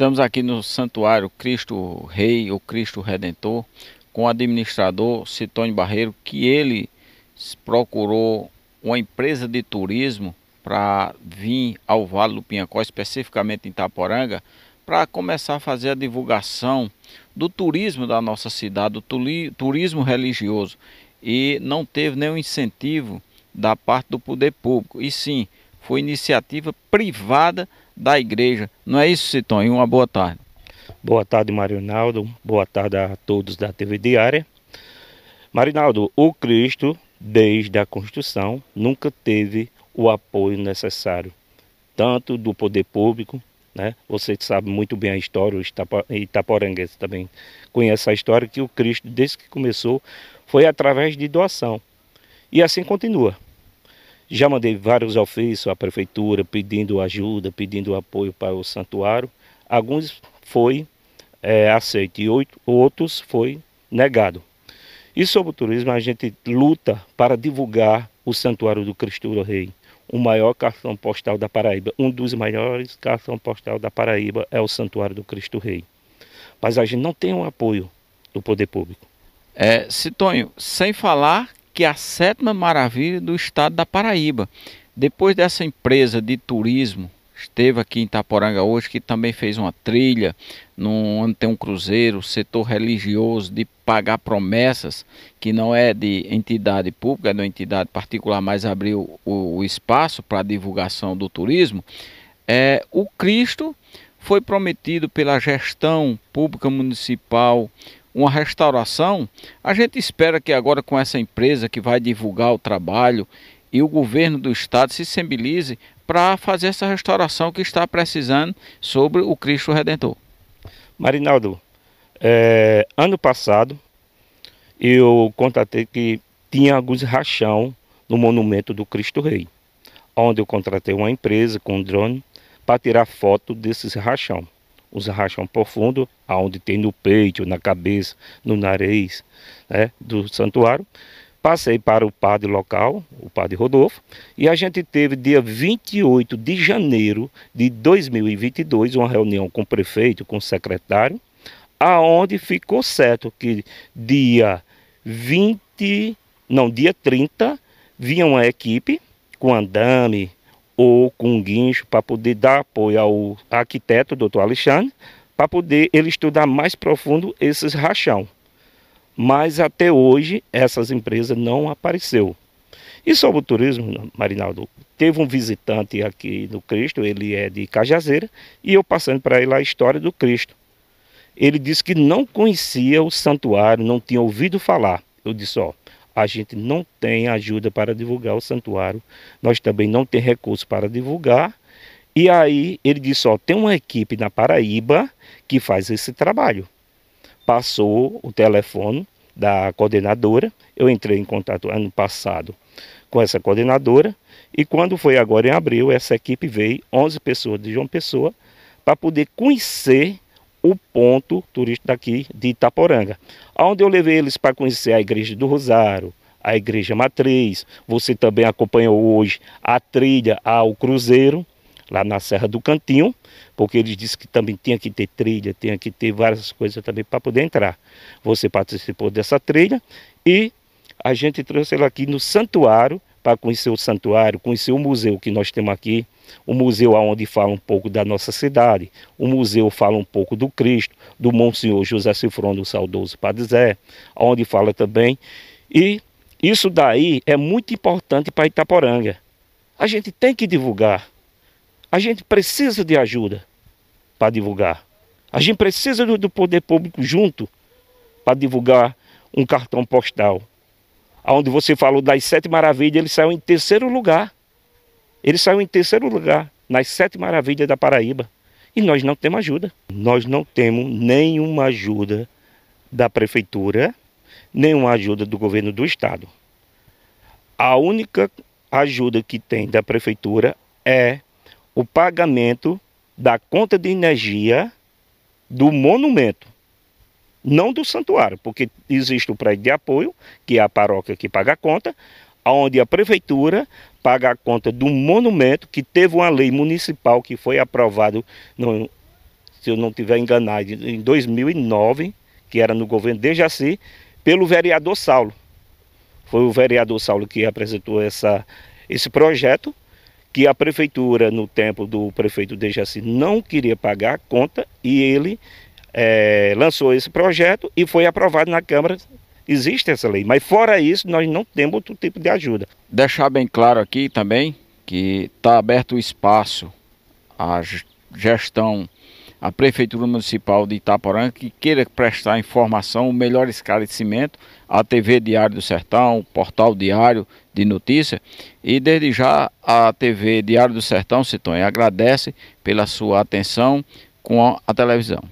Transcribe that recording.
Estamos aqui no Santuário Cristo Rei ou Cristo Redentor com o administrador Citônio Barreiro, que ele procurou uma empresa de turismo para vir ao Vale do Pinhacó, especificamente em Itaporanga, para começar a fazer a divulgação do turismo da nossa cidade, do turismo religioso. E não teve nenhum incentivo da parte do poder público. E sim, foi iniciativa privada da igreja. Não é isso, Citões? Uma boa tarde. Boa tarde, Marinaldo. Boa tarde a todos da TV Diária. Marinaldo, o Cristo, desde a construção, nunca teve o apoio necessário, tanto do poder público, né? Você sabe muito bem a história, os itaporanguenses também conhece a história, que o Cristo, desde que começou, foi através de doação. E assim continua. Já mandei vários ofícios à prefeitura pedindo ajuda, pedindo apoio para o santuário. Alguns foi é, aceito e outros foi negado. E sobre o turismo, a gente luta para divulgar o Santuário do Cristo Rei, o maior cartão postal da Paraíba. Um dos maiores cartão postal da Paraíba é o Santuário do Cristo Rei. Mas a gente não tem o apoio do poder público. É, Citonho, sem falar que é a sétima maravilha do estado da Paraíba. Depois dessa empresa de turismo, esteve aqui em Itaporanga hoje, que também fez uma trilha, num, onde tem um cruzeiro, setor religioso, de pagar promessas, que não é de entidade pública, é de uma entidade particular, mas abriu o, o espaço para divulgação do turismo. É, o Cristo foi prometido pela gestão pública municipal uma restauração, a gente espera que agora com essa empresa que vai divulgar o trabalho e o governo do estado se sensibilize para fazer essa restauração que está precisando sobre o Cristo Redentor. Marinaldo, é, ano passado eu contatei que tinha alguns rachão no monumento do Cristo Rei, onde eu contratei uma empresa com um drone para tirar foto desses rachão os rachão profundo, aonde tem no peito, na cabeça, no nariz né, do santuário. Passei para o padre local, o padre Rodolfo, e a gente teve dia 28 de janeiro de 2022 uma reunião com o prefeito, com o secretário, aonde ficou certo que dia 20, não, dia 30, vinha uma equipe com andame, ou com guincho para poder dar apoio ao arquiteto, doutor Alexandre, para poder ele estudar mais profundo esses rachão. Mas até hoje essas empresas não apareceu. E sobre o turismo, Marinaldo, teve um visitante aqui do Cristo, ele é de Cajazeira, e eu passando para ele a história do Cristo. Ele disse que não conhecia o santuário, não tinha ouvido falar. Eu disse, ó, a gente não tem ajuda para divulgar o santuário, nós também não tem recurso para divulgar. E aí ele disse: Ó, tem uma equipe na Paraíba que faz esse trabalho. Passou o telefone da coordenadora, eu entrei em contato ano passado com essa coordenadora, e quando foi agora em abril, essa equipe veio, 11 pessoas de João Pessoa, para poder conhecer o ponto turístico daqui de Itaporanga, onde eu levei eles para conhecer a Igreja do Rosário, a Igreja Matriz. Você também acompanhou hoje a trilha ao Cruzeiro, lá na Serra do Cantinho, porque eles disse que também tinha que ter trilha, tinha que ter várias coisas também para poder entrar. Você participou dessa trilha e a gente trouxe ela aqui no santuário para conhecer o santuário, conhecer o museu que nós temos aqui, o museu onde fala um pouco da nossa cidade, o museu fala um pouco do Cristo, do Monsenhor José Cifrão, saudoso Padre Zé, onde fala também. E isso daí é muito importante para Itaporanga. A gente tem que divulgar. A gente precisa de ajuda para divulgar. A gente precisa do poder público junto para divulgar um cartão postal onde você falou das sete maravilhas, ele saiu em terceiro lugar. Ele saiu em terceiro lugar nas sete maravilhas da Paraíba. E nós não temos ajuda. Nós não temos nenhuma ajuda da prefeitura, nenhuma ajuda do governo do estado. A única ajuda que tem da prefeitura é o pagamento da conta de energia do monumento não do santuário, porque existe o prédio de apoio, que é a paróquia que paga a conta, onde a prefeitura paga a conta do monumento que teve uma lei municipal que foi aprovado no se eu não estiver enganado, em 2009, que era no governo de Jaci, pelo vereador Saulo. Foi o vereador Saulo que apresentou essa, esse projeto, que a prefeitura, no tempo do prefeito de Jaci, não queria pagar a conta e ele é, lançou esse projeto e foi aprovado na Câmara. Existe essa lei, mas fora isso, nós não temos outro tipo de ajuda. Deixar bem claro aqui também que está aberto o espaço à gestão, à Prefeitura Municipal de Itaporã, que queira prestar informação, o melhor esclarecimento, à TV Diário do Sertão, Portal Diário de Notícia, e desde já a TV Diário do Sertão, Citonho, agradece pela sua atenção com a televisão.